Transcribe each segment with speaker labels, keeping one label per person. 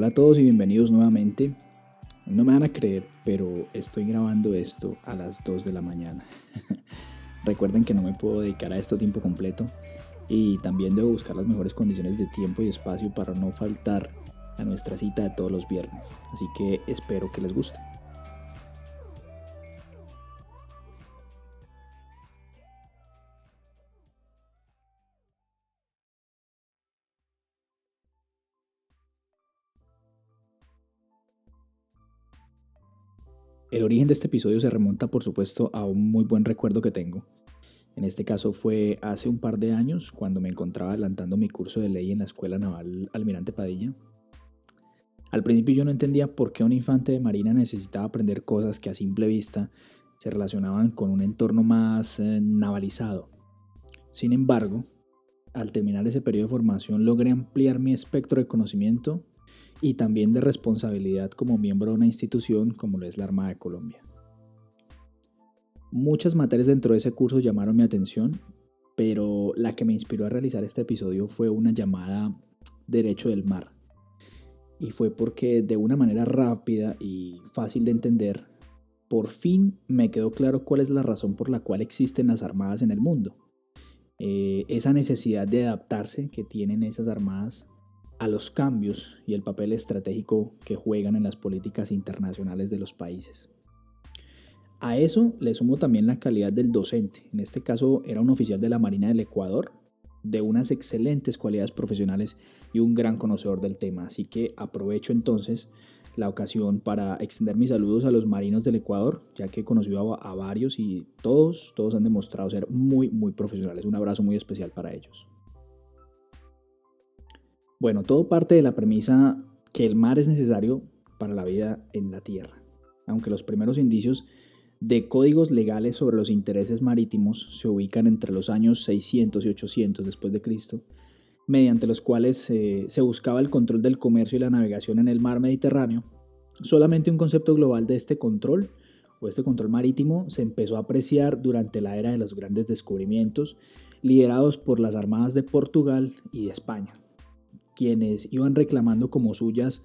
Speaker 1: Hola a todos y bienvenidos nuevamente. No me van a creer, pero estoy grabando esto a las 2 de la mañana. Recuerden que no me puedo dedicar a esto a tiempo completo y también debo buscar las mejores condiciones de tiempo y espacio para no faltar a nuestra cita de todos los viernes. Así que espero que les guste. El origen de este episodio se remonta, por supuesto, a un muy buen recuerdo que tengo. En este caso fue hace un par de años, cuando me encontraba adelantando mi curso de ley en la Escuela Naval Almirante Padilla. Al principio yo no entendía por qué un infante de marina necesitaba aprender cosas que a simple vista se relacionaban con un entorno más eh, navalizado. Sin embargo, al terminar ese periodo de formación logré ampliar mi espectro de conocimiento y también de responsabilidad como miembro de una institución como lo es la Armada de Colombia. Muchas materias dentro de ese curso llamaron mi atención, pero la que me inspiró a realizar este episodio fue una llamada Derecho del Mar. Y fue porque de una manera rápida y fácil de entender, por fin me quedó claro cuál es la razón por la cual existen las armadas en el mundo. Eh, esa necesidad de adaptarse que tienen esas armadas a los cambios y el papel estratégico que juegan en las políticas internacionales de los países. A eso le sumo también la calidad del docente. En este caso era un oficial de la Marina del Ecuador, de unas excelentes cualidades profesionales y un gran conocedor del tema. Así que aprovecho entonces la ocasión para extender mis saludos a los marinos del Ecuador, ya que he conocido a, varios y todos, todos han demostrado ser muy, muy profesionales. Un abrazo muy especial para ellos. Bueno, todo parte de la premisa que el mar es necesario para la vida en la tierra. Aunque los primeros indicios de códigos legales sobre los intereses marítimos se ubican entre los años 600 y 800 después de Cristo, mediante los cuales eh, se buscaba el control del comercio y la navegación en el mar Mediterráneo, solamente un concepto global de este control o este control marítimo se empezó a apreciar durante la era de los grandes descubrimientos liderados por las armadas de Portugal y de España quienes iban reclamando como suyas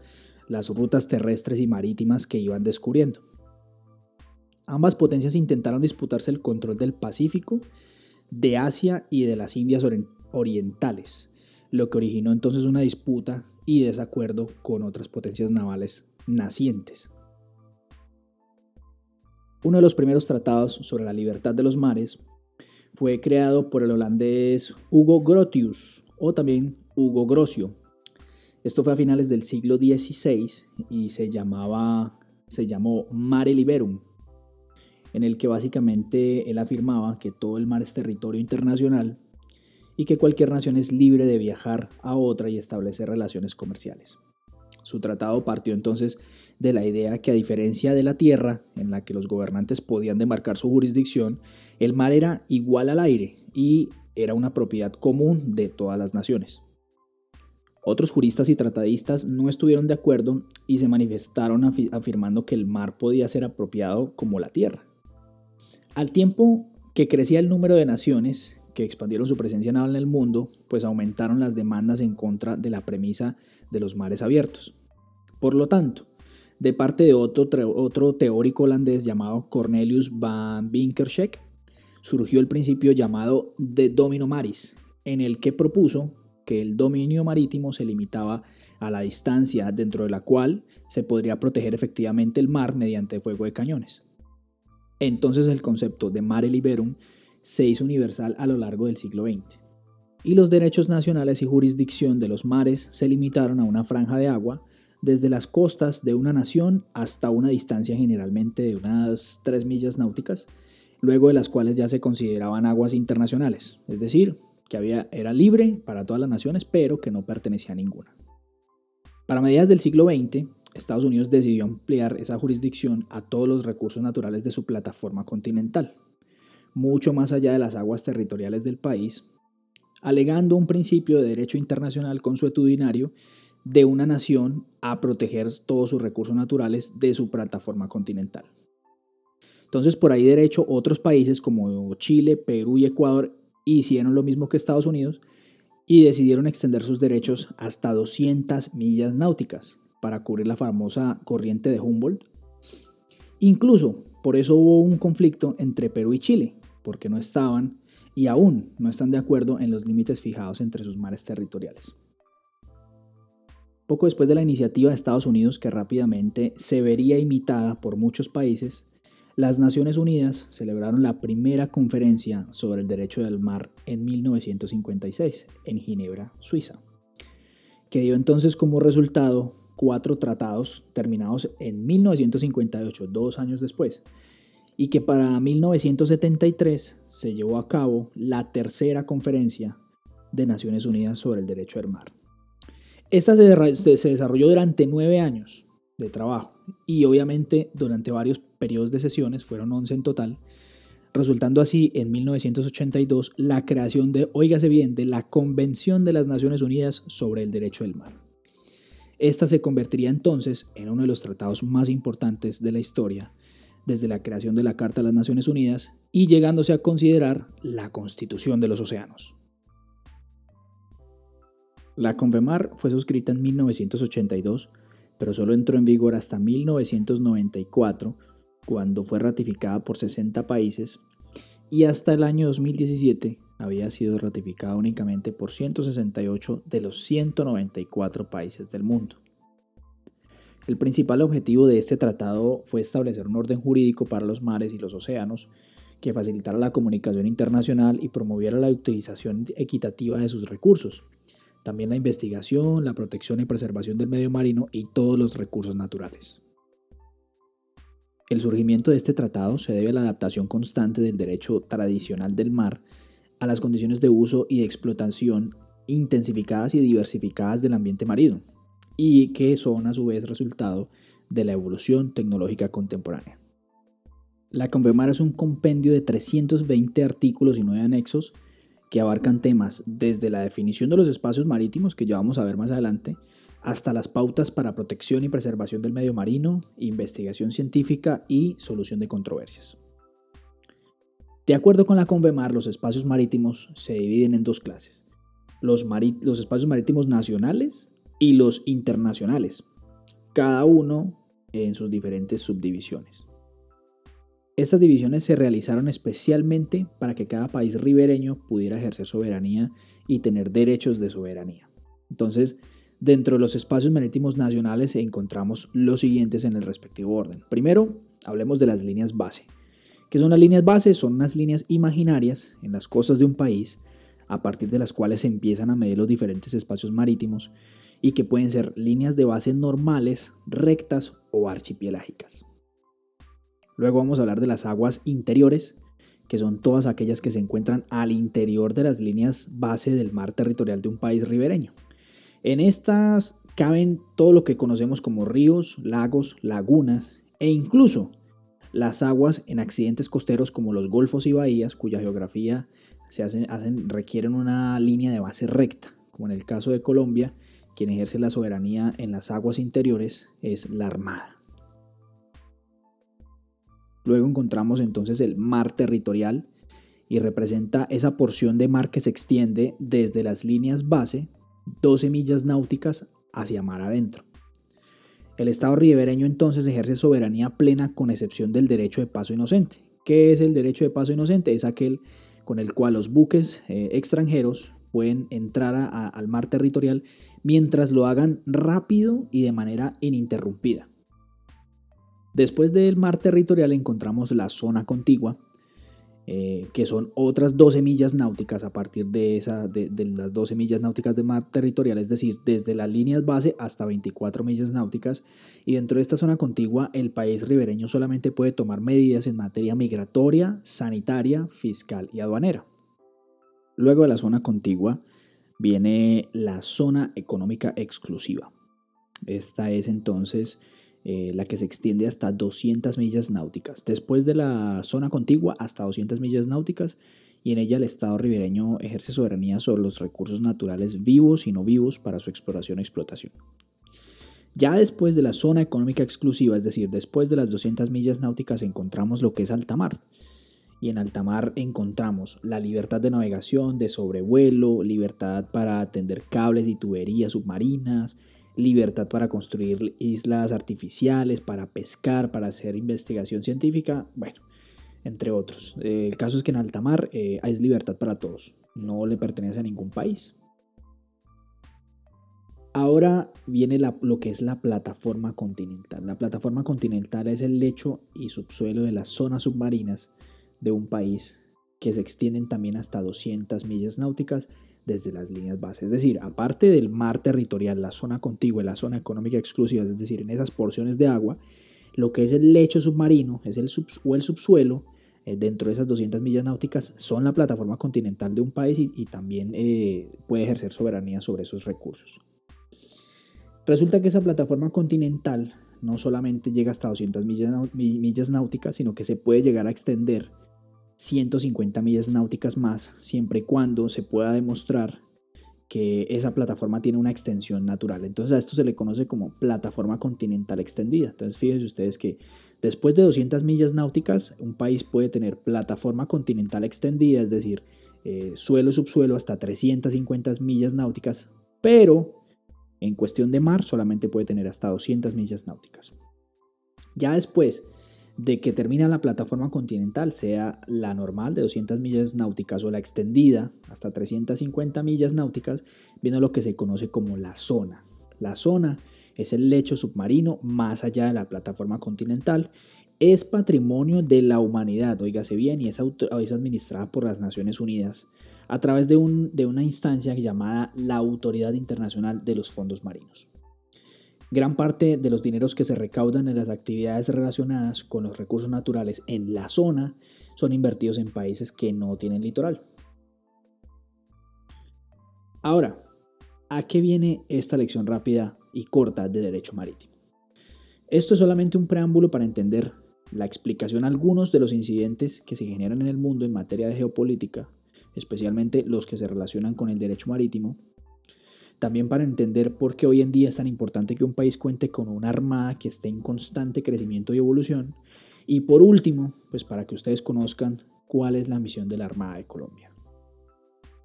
Speaker 1: las rutas terrestres y marítimas que iban descubriendo. Ambas potencias intentaron disputarse el control del Pacífico, de Asia y de las Indias Orientales, lo que originó entonces una disputa y desacuerdo con otras potencias navales nacientes. Uno de los primeros tratados sobre la libertad de los mares fue creado por el holandés Hugo Grotius, o también Hugo Grocio, esto fue a finales del siglo XVI y se llamaba, se llamó Mare Liberum, en el que básicamente él afirmaba que todo el mar es territorio internacional y que cualquier nación es libre de viajar a otra y establecer relaciones comerciales. Su tratado partió entonces de la idea que a diferencia de la tierra, en la que los gobernantes podían demarcar su jurisdicción, el mar era igual al aire y era una propiedad común de todas las naciones. Otros juristas y tratadistas no estuvieron de acuerdo y se manifestaron afirmando que el mar podía ser apropiado como la tierra. Al tiempo que crecía el número de naciones que expandieron su presencia naval en el mundo, pues aumentaron las demandas en contra de la premisa de los mares abiertos. Por lo tanto, de parte de otro, otro teórico holandés llamado Cornelius van Winkersheck, surgió el principio llamado de domino maris, en el que propuso que el dominio marítimo se limitaba a la distancia dentro de la cual se podría proteger efectivamente el mar mediante fuego de cañones. Entonces el concepto de mare liberum se hizo universal a lo largo del siglo XX, y los derechos nacionales y jurisdicción de los mares se limitaron a una franja de agua desde las costas de una nación hasta una distancia generalmente de unas 3 millas náuticas, luego de las cuales ya se consideraban aguas internacionales, es decir, que había, era libre para todas las naciones, pero que no pertenecía a ninguna. Para mediados del siglo XX, Estados Unidos decidió ampliar esa jurisdicción a todos los recursos naturales de su plataforma continental, mucho más allá de las aguas territoriales del país, alegando un principio de derecho internacional consuetudinario de una nación a proteger todos sus recursos naturales de su plataforma continental. Entonces, por ahí derecho, otros países como Chile, Perú y Ecuador hicieron lo mismo que Estados Unidos y decidieron extender sus derechos hasta 200 millas náuticas para cubrir la famosa corriente de Humboldt. Incluso por eso hubo un conflicto entre Perú y Chile, porque no estaban y aún no están de acuerdo en los límites fijados entre sus mares territoriales. Poco después de la iniciativa de Estados Unidos, que rápidamente se vería imitada por muchos países, las Naciones Unidas celebraron la primera conferencia sobre el derecho del mar en 1956 en Ginebra, Suiza, que dio entonces como resultado cuatro tratados terminados en 1958, dos años después, y que para 1973 se llevó a cabo la tercera conferencia de Naciones Unidas sobre el derecho del mar. Esta se desarrolló durante nueve años de trabajo y obviamente durante varios periodos de sesiones, fueron 11 en total, resultando así en 1982 la creación de, oígase bien, de la Convención de las Naciones Unidas sobre el Derecho del Mar. Esta se convertiría entonces en uno de los tratados más importantes de la historia desde la creación de la Carta de las Naciones Unidas y llegándose a considerar la Constitución de los Océanos. La CONVEMAR fue suscrita en 1982, pero solo entró en vigor hasta 1994, cuando fue ratificada por 60 países, y hasta el año 2017 había sido ratificada únicamente por 168 de los 194 países del mundo. El principal objetivo de este tratado fue establecer un orden jurídico para los mares y los océanos que facilitara la comunicación internacional y promoviera la utilización equitativa de sus recursos, también la investigación, la protección y preservación del medio marino y todos los recursos naturales. El surgimiento de este tratado se debe a la adaptación constante del derecho tradicional del mar a las condiciones de uso y explotación intensificadas y diversificadas del ambiente marino, y que son a su vez resultado de la evolución tecnológica contemporánea. La Convemar es un compendio de 320 artículos y 9 anexos que abarcan temas desde la definición de los espacios marítimos, que ya vamos a ver más adelante, hasta las pautas para protección y preservación del medio marino, investigación científica y solución de controversias. De acuerdo con la Convemar, los espacios marítimos se dividen en dos clases. Los, los espacios marítimos nacionales y los internacionales, cada uno en sus diferentes subdivisiones. Estas divisiones se realizaron especialmente para que cada país ribereño pudiera ejercer soberanía y tener derechos de soberanía. Entonces, dentro de los espacios marítimos nacionales encontramos los siguientes en el respectivo orden. Primero, hablemos de las líneas base. ¿Qué son las líneas base? Son unas líneas imaginarias en las costas de un país a partir de las cuales se empiezan a medir los diferentes espacios marítimos y que pueden ser líneas de base normales, rectas o archipelágicas. Luego vamos a hablar de las aguas interiores, que son todas aquellas que se encuentran al interior de las líneas base del mar territorial de un país ribereño. En estas caben todo lo que conocemos como ríos, lagos, lagunas e incluso las aguas en accidentes costeros como los golfos y bahías, cuya geografía se hacen, requieren una línea de base recta, como en el caso de Colombia, quien ejerce la soberanía en las aguas interiores es la Armada. Luego encontramos entonces el mar territorial y representa esa porción de mar que se extiende desde las líneas base, 12 millas náuticas, hacia mar adentro. El Estado ribereño entonces ejerce soberanía plena con excepción del derecho de paso inocente. ¿Qué es el derecho de paso inocente? Es aquel con el cual los buques eh, extranjeros pueden entrar al mar territorial mientras lo hagan rápido y de manera ininterrumpida. Después del mar territorial encontramos la zona contigua, eh, que son otras 12 millas náuticas a partir de, esa, de, las 12 millas náuticas de mar territorial, es decir, desde las líneas base hasta 24 millas náuticas. Y dentro de esta zona contigua, el país ribereño solamente puede tomar medidas en materia migratoria, sanitaria, fiscal y aduanera. Luego de la zona contigua viene la zona económica exclusiva. Esta es entonces eh, la que se extiende hasta 200 millas náuticas, después de la zona contigua hasta 200 millas náuticas, y en ella el Estado ribereño ejerce soberanía sobre los recursos naturales vivos y no vivos para su exploración y explotación. Ya después de la zona económica exclusiva, es decir, después de las 200 millas náuticas, encontramos lo que es alta mar. Y en alta mar encontramos la libertad de navegación, de sobrevuelo, libertad para atender cables y tuberías submarinas, libertad para construir islas artificiales, para pescar, para hacer investigación científica, bueno, entre otros. el caso es que en alta mar eh, hay libertad para todos, no le pertenece a ningún país. Ahora viene lo que es la plataforma continental. La plataforma continental es el lecho y subsuelo de las zonas submarinas de un país que se extienden también hasta 200 millas náuticas desde las líneas bases. Es decir, aparte del mar territorial, la zona contigua y la zona económica exclusiva, es decir, en esas porciones de agua, lo que es el lecho submarino es el o el subsuelo eh, dentro de esas 200 millas náuticas son la plataforma continental de un país y, también eh, puede ejercer soberanía sobre esos recursos. Resulta que esa plataforma continental no solamente llega hasta 200 millas, náuticas, sino que se puede llegar a extender 150 millas náuticas más, siempre y cuando se pueda demostrar que esa plataforma tiene una extensión natural. Entonces a esto se le conoce como plataforma continental extendida. Entonces fíjense ustedes que después de 200 millas náuticas, un país puede tener plataforma continental extendida, es decir, eh, suelo, subsuelo hasta 350 millas náuticas, pero en cuestión de mar solamente puede tener hasta 200 millas náuticas. Ya después de que termina la plataforma continental, sea la normal de 200 millas náuticas o la extendida hasta 350 millas náuticas, viene lo que se conoce como la zona. La zona es el lecho submarino más allá de la plataforma continental. Es patrimonio de la humanidad, oígase bien, y es, es administrada por las Naciones Unidas a través de, una instancia llamada la Autoridad Internacional de los Fondos Marinos. Gran parte de los dineros que se recaudan en las actividades relacionadas con los recursos naturales en la zona son invertidos en países que no tienen litoral. Ahora, ¿a qué viene esta lección rápida y corta de derecho marítimo? Esto es solamente un preámbulo para entender la explicación a algunos de los incidentes que se generan en el mundo en materia de geopolítica especialmente los que se relacionan con el derecho marítimo. También para entender por qué hoy en día es tan importante que un país cuente con una armada que esté en constante crecimiento y evolución. Y por último, pues para que ustedes conozcan cuál es la misión de la Armada de Colombia.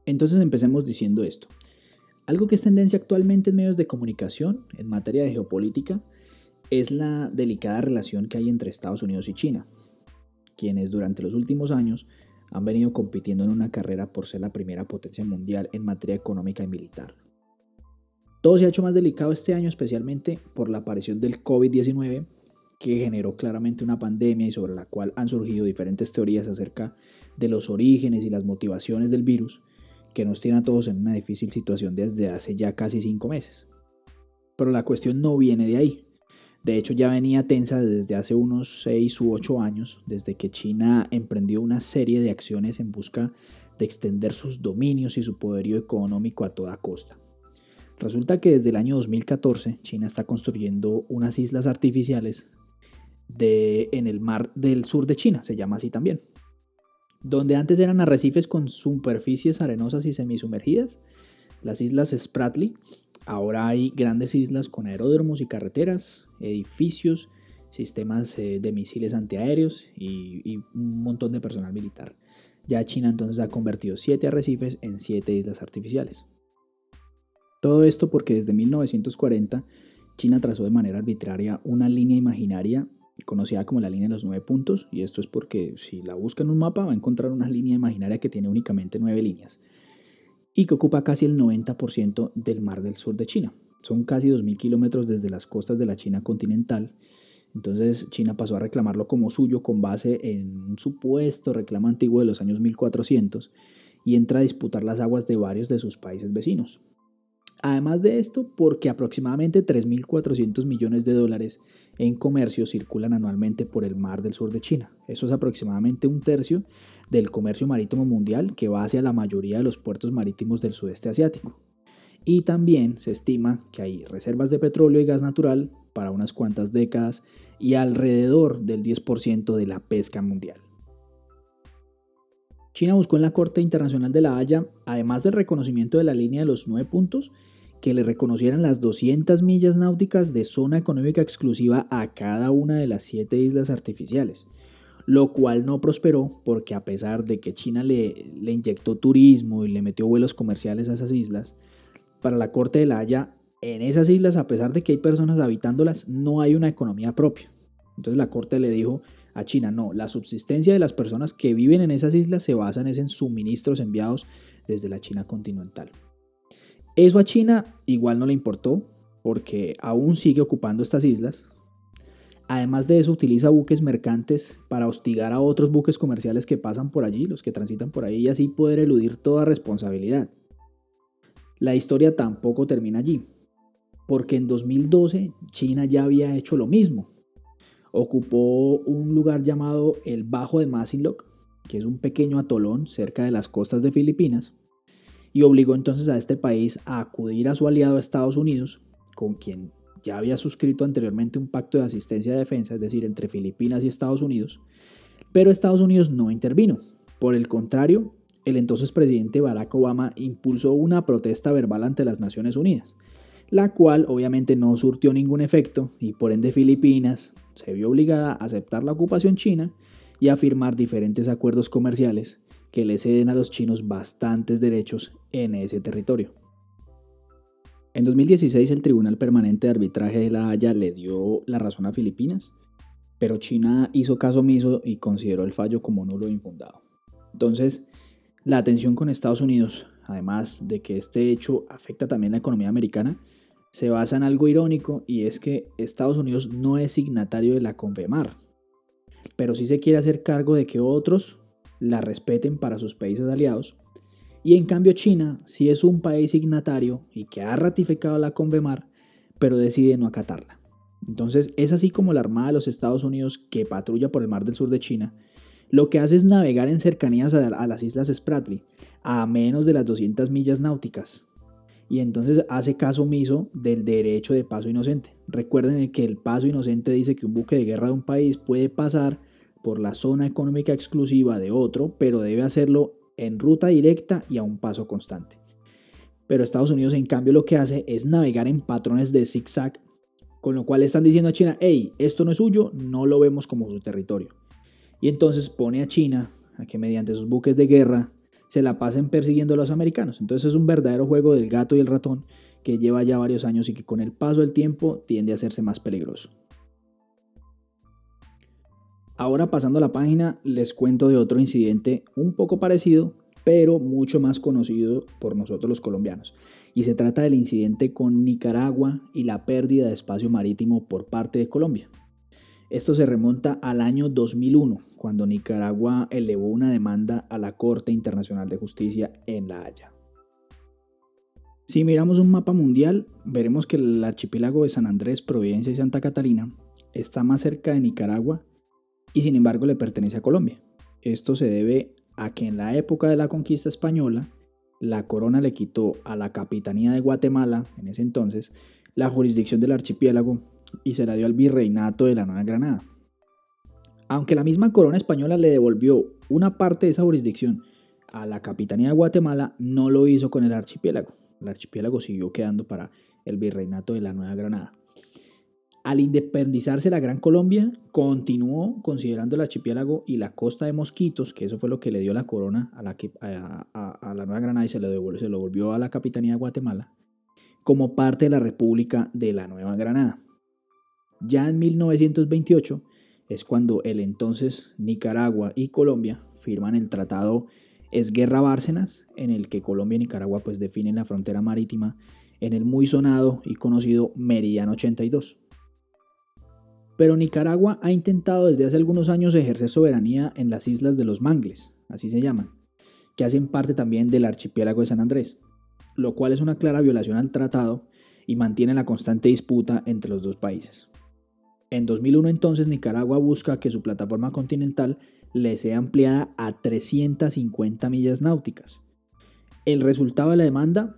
Speaker 1: Entonces empecemos diciendo esto. Algo que es tendencia actualmente en medios de comunicación en materia de geopolítica es la delicada relación que hay entre Estados Unidos y China, quienes durante los últimos años han venido compitiendo en una carrera por ser la primera potencia mundial en materia económica y militar. Todo se ha hecho más delicado este año, especialmente por la aparición del COVID-19, que generó claramente una pandemia y sobre la cual han surgido diferentes teorías acerca de los orígenes y las motivaciones del virus, que nos tiene a todos en una difícil situación desde hace ya casi cinco meses. Pero la cuestión no viene de ahí. De hecho, ya venía tensa desde hace unos 6 u 8 años, desde que China emprendió una serie de acciones en busca de extender sus dominios y su poderío económico a toda costa. Resulta que desde el año 2014 China está construyendo unas islas artificiales en el mar del sur de China, se llama así también, donde antes eran arrecifes con superficies arenosas y semisumergidas, las islas Spratly Ahora hay grandes islas con aeródromos y carreteras, edificios, sistemas eh, de misiles antiaéreos y, un montón de personal militar. Ya China entonces ha convertido siete arrecifes en siete islas artificiales. Todo esto porque desde 1940 China trazó de manera arbitraria una línea imaginaria conocida como la línea de los nueve puntos, y esto es porque si la busca en un mapa va a encontrar una línea imaginaria que tiene únicamente nueve líneas y que ocupa casi el 90% del mar del sur de China. Son casi 2.000 kilómetros desde las costas de la China continental. Entonces China pasó a reclamarlo como suyo con base en un supuesto reclamo antiguo de los años 1400 y entra a disputar las aguas de varios de sus países vecinos. Además de esto, porque aproximadamente 3.400 millones de dólares en comercio circulan anualmente por el mar del sur de China. Eso es aproximadamente un tercio del comercio marítimo mundial que va hacia la mayoría de los puertos marítimos del sudeste asiático. Y también se estima que hay reservas de petróleo y gas natural para unas cuantas décadas y alrededor del 10% de la pesca mundial. China buscó en la Corte Internacional de la Haya, además del reconocimiento de la línea de los nueve puntos, que le reconocieran las 200 millas náuticas de zona económica exclusiva a cada una de las siete islas artificiales, lo cual no prosperó porque a pesar de que China le, le inyectó turismo y le metió vuelos comerciales a esas islas, para la Corte de la Haya en esas islas, a pesar de que hay personas habitándolas, no hay una economía propia. Entonces la Corte le dijo China, no, la subsistencia de las personas que viven en esas islas se basa en suministros enviados desde la China continental. Eso a China igual no le importó, porque aún sigue ocupando estas islas. Además de eso, utiliza buques mercantes para hostigar a otros buques comerciales que pasan por allí, los que transitan por ahí, y así poder eludir toda responsabilidad. La historia tampoco termina allí, porque en 2012 China ya había hecho lo mismo. Ocupó un lugar llamado el Bajo de Masinloc, que es un pequeño atolón cerca de las costas de Filipinas, y obligó entonces a este país a acudir a su aliado Estados Unidos, con quien ya había suscrito anteriormente un pacto de asistencia y defensa, es decir, entre Filipinas y Estados Unidos, pero Estados Unidos no intervino. Por el contrario, el entonces presidente Barack Obama impulsó una protesta verbal ante las Naciones Unidas, la cual obviamente no surtió ningún efecto y por ende Filipinas se vio obligada a aceptar la ocupación china y a firmar diferentes acuerdos comerciales que le ceden a los chinos bastantes derechos en ese territorio. En 2016 el Tribunal Permanente de Arbitraje de La Haya le dio la razón a Filipinas, pero China hizo caso omiso y consideró el fallo como nulo e infundado. Entonces, la atención con Estados Unidos, además de que este hecho afecta también la economía americana, se basa en algo irónico y es que Estados Unidos no es signatario de la CONFEMAR, pero sí se quiere hacer cargo de que otros la respeten para sus países aliados. Y en cambio China sí es un país signatario y que ha ratificado la CONVEMAR, pero decide no acatarla. Entonces es así como la Armada de los Estados Unidos que patrulla por el mar del sur de China, lo que hace es navegar en cercanías a, las islas Spratly, a menos de las 200 millas náuticas, y entonces hace caso omiso del derecho de paso inocente. Recuerden que el paso inocente dice que un buque de guerra de un país puede pasar por la zona económica exclusiva de otro, pero debe hacerlo en ruta directa y a un paso constante. Pero Estados Unidos en cambio lo que hace es navegar en patrones de zigzag, con lo cual están diciendo a China, hey, esto no es suyo, no lo vemos como su territorio. Y entonces pone a China a que mediante sus buques de guerra se la pasen persiguiendo a los americanos. Entonces es un verdadero juego del gato y el ratón que lleva ya varios años y que con el paso del tiempo tiende a hacerse más peligroso. Ahora pasando a la página, les cuento de otro incidente un poco parecido, pero mucho más conocido por nosotros los colombianos. Y se trata del incidente con Nicaragua y la pérdida de espacio marítimo por parte de Colombia. Esto se remonta al año 2001, cuando Nicaragua elevó una demanda a la Corte Internacional de Justicia en La Haya. Si miramos un mapa mundial, veremos que el archipiélago de San Andrés, Providencia y Santa Catalina está más cerca de Nicaragua y sin embargo le pertenece a Colombia. Esto se debe a que en la época de la conquista española, la corona le quitó a la capitanía de Guatemala, en ese entonces, la jurisdicción del archipiélago y se la dio al virreinato de la Nueva Granada. Aunque la misma corona española le devolvió una parte de esa jurisdicción a la capitanía de Guatemala, no lo hizo con el archipiélago. El archipiélago siguió quedando para el virreinato de la Nueva Granada. Al independizarse la Gran Colombia, continuó considerando el archipiélago y la costa de Mosquitos, que eso fue lo que le dio la corona a la, Nueva Granada y se lo, devolvió, volvió a la Capitanía de Guatemala, como parte de la República de la Nueva Granada. Ya en 1928 es cuando el entonces Nicaragua y Colombia firman el tratado Esguerra Bárcenas, en el que Colombia y Nicaragua pues definen la frontera marítima en el muy sonado y conocido Meridiano 82. Pero Nicaragua ha intentado desde hace algunos años ejercer soberanía en las islas de los Mangles, así se llaman, que hacen parte también del archipiélago de San Andrés, lo cual es una clara violación al tratado y mantiene la constante disputa entre los dos países. En 2001 entonces Nicaragua busca que su plataforma continental le sea ampliada a 350 millas náuticas. El resultado de la demanda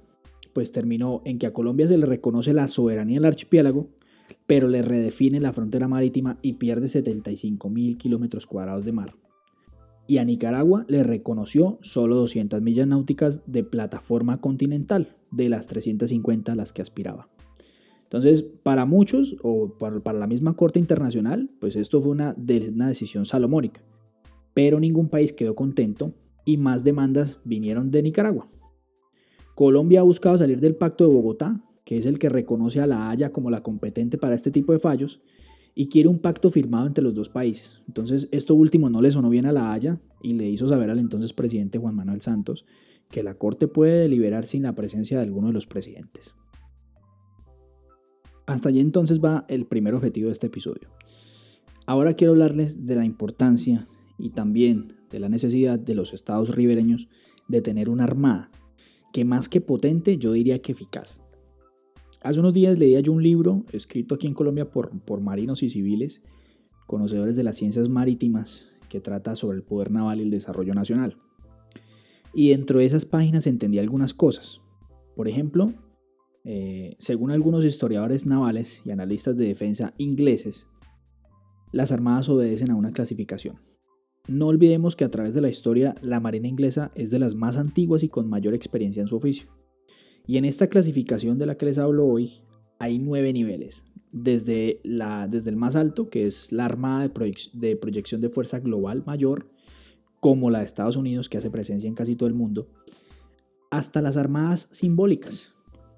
Speaker 1: pues terminó en que a Colombia se le reconoce la soberanía del archipiélago, pero le redefine la frontera marítima y pierde 75 mil kilómetros cuadrados de mar. Y a Nicaragua le reconoció solo 200 millas náuticas de plataforma continental, de las 350 a las que aspiraba. Entonces, para muchos, o para, la misma Corte Internacional, pues esto fue una, una decisión salomónica. Pero ningún país quedó contento y más demandas vinieron de Nicaragua. Colombia ha buscado salir del Pacto de Bogotá, que es el que reconoce a La Haya como la competente para este tipo de fallos, y quiere un pacto firmado entre los dos países. Entonces, esto último no le sonó bien a La Haya y le hizo saber al entonces presidente Juan Manuel Santos que la Corte puede deliberar sin la presencia de alguno de los presidentes. Hasta allí entonces va el primer objetivo de este episodio. Ahora quiero hablarles de la importancia y también de la necesidad de los estados ribereños de tener una armada, que más que potente yo diría que eficaz. Hace unos días leía yo un libro escrito aquí en Colombia por, por marinos y civiles, conocedores de las ciencias marítimas, que trata sobre el poder naval y el desarrollo nacional. Y dentro de esas páginas entendí algunas cosas. Por ejemplo, eh, según algunos historiadores navales y analistas de defensa ingleses, las armadas obedecen a una clasificación. No olvidemos que a través de la historia la Marina inglesa es de las más antiguas y con mayor experiencia en su oficio. Y en esta clasificación de la que les hablo hoy hay nueve niveles. Desde, la, desde el más alto, que es la Armada de, de Proyección de Fuerza Global Mayor, como la de Estados Unidos, que hace presencia en casi todo el mundo, hasta las armadas simbólicas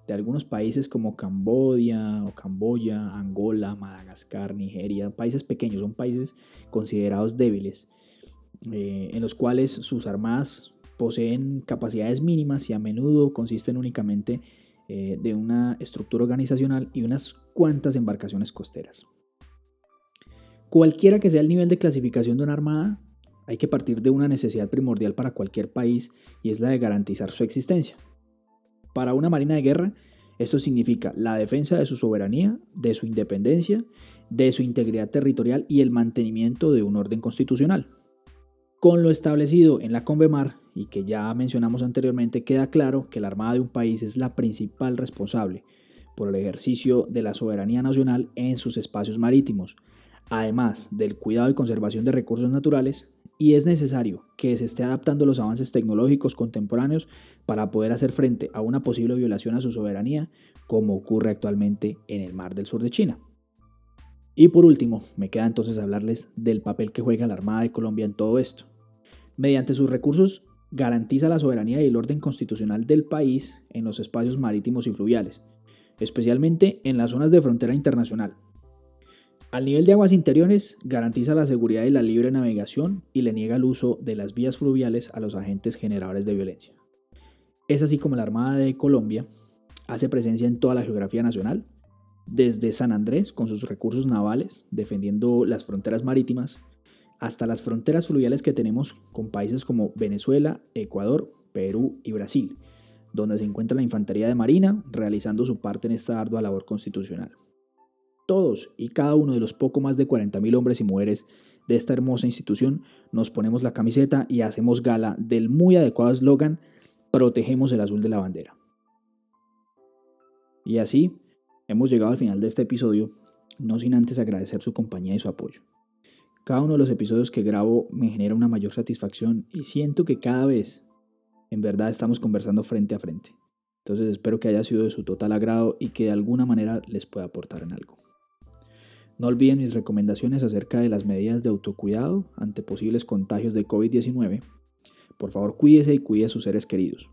Speaker 1: de algunos países como Cambodia o Camboya, Angola, Madagascar, Nigeria, países pequeños, son países considerados débiles, eh, en los cuales sus armadas poseen capacidades mínimas y a menudo consisten únicamente eh, de una estructura organizacional y unas cuantas embarcaciones costeras. Cualquiera que sea el nivel de clasificación de una armada, hay que partir de una necesidad primordial para cualquier país y es la de garantizar su existencia. Para una marina de guerra, esto significa la defensa de su soberanía, de su independencia, de su integridad territorial y el mantenimiento de un orden constitucional. Con lo establecido en la Convemar y que ya mencionamos anteriormente, queda claro que la Armada de un país es la principal responsable por el ejercicio de la soberanía nacional en sus espacios marítimos, además del cuidado y conservación de recursos naturales, y es necesario que se esté adaptando los avances tecnológicos contemporáneos para poder hacer frente a una posible violación a su soberanía, como ocurre actualmente en el Mar del Sur de China. Y por último, me queda entonces hablarles del papel que juega la Armada de Colombia en todo esto. Mediante sus recursos garantiza la soberanía y el orden constitucional del país en los espacios marítimos y fluviales, especialmente en las zonas de frontera internacional. Al nivel de aguas interiores, garantiza la seguridad y la libre navegación y le niega el uso de las vías fluviales a los agentes generadores de violencia. Es así como la Armada de Colombia hace presencia en toda la geografía nacional, desde San Andrés con sus recursos navales, defendiendo las fronteras marítimas, hasta las fronteras fluviales que tenemos con países como Venezuela, Ecuador, Perú y Brasil, donde se encuentra la Infantería de Marina realizando su parte en esta ardua labor constitucional. Todos y cada uno de los poco más de 40.000 hombres y mujeres de esta hermosa institución nos ponemos la camiseta y hacemos gala del muy adecuado eslogan Protegemos el azul de la bandera. Y así hemos llegado al final de este episodio, no sin antes agradecer su compañía y su apoyo. Cada uno de los episodios que grabo me genera una mayor satisfacción y siento que cada vez en verdad estamos conversando frente a frente. Entonces espero que haya sido de su total agrado y que de alguna manera les pueda aportar en algo. No olviden mis recomendaciones acerca de las medidas de autocuidado ante posibles contagios de COVID-19. Por favor, cuídese y cuide a sus seres queridos.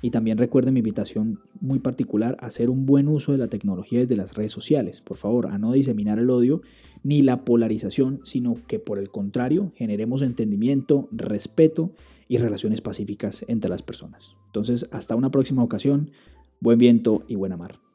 Speaker 1: Y también recuerden mi invitación muy particular a hacer un buen uso de la tecnología desde las redes sociales. Por favor, a no diseminar el odio ni la polarización, sino que por el contrario generemos entendimiento, respeto y relaciones pacíficas entre las personas. Entonces, hasta una próxima ocasión, buen viento y buena mar.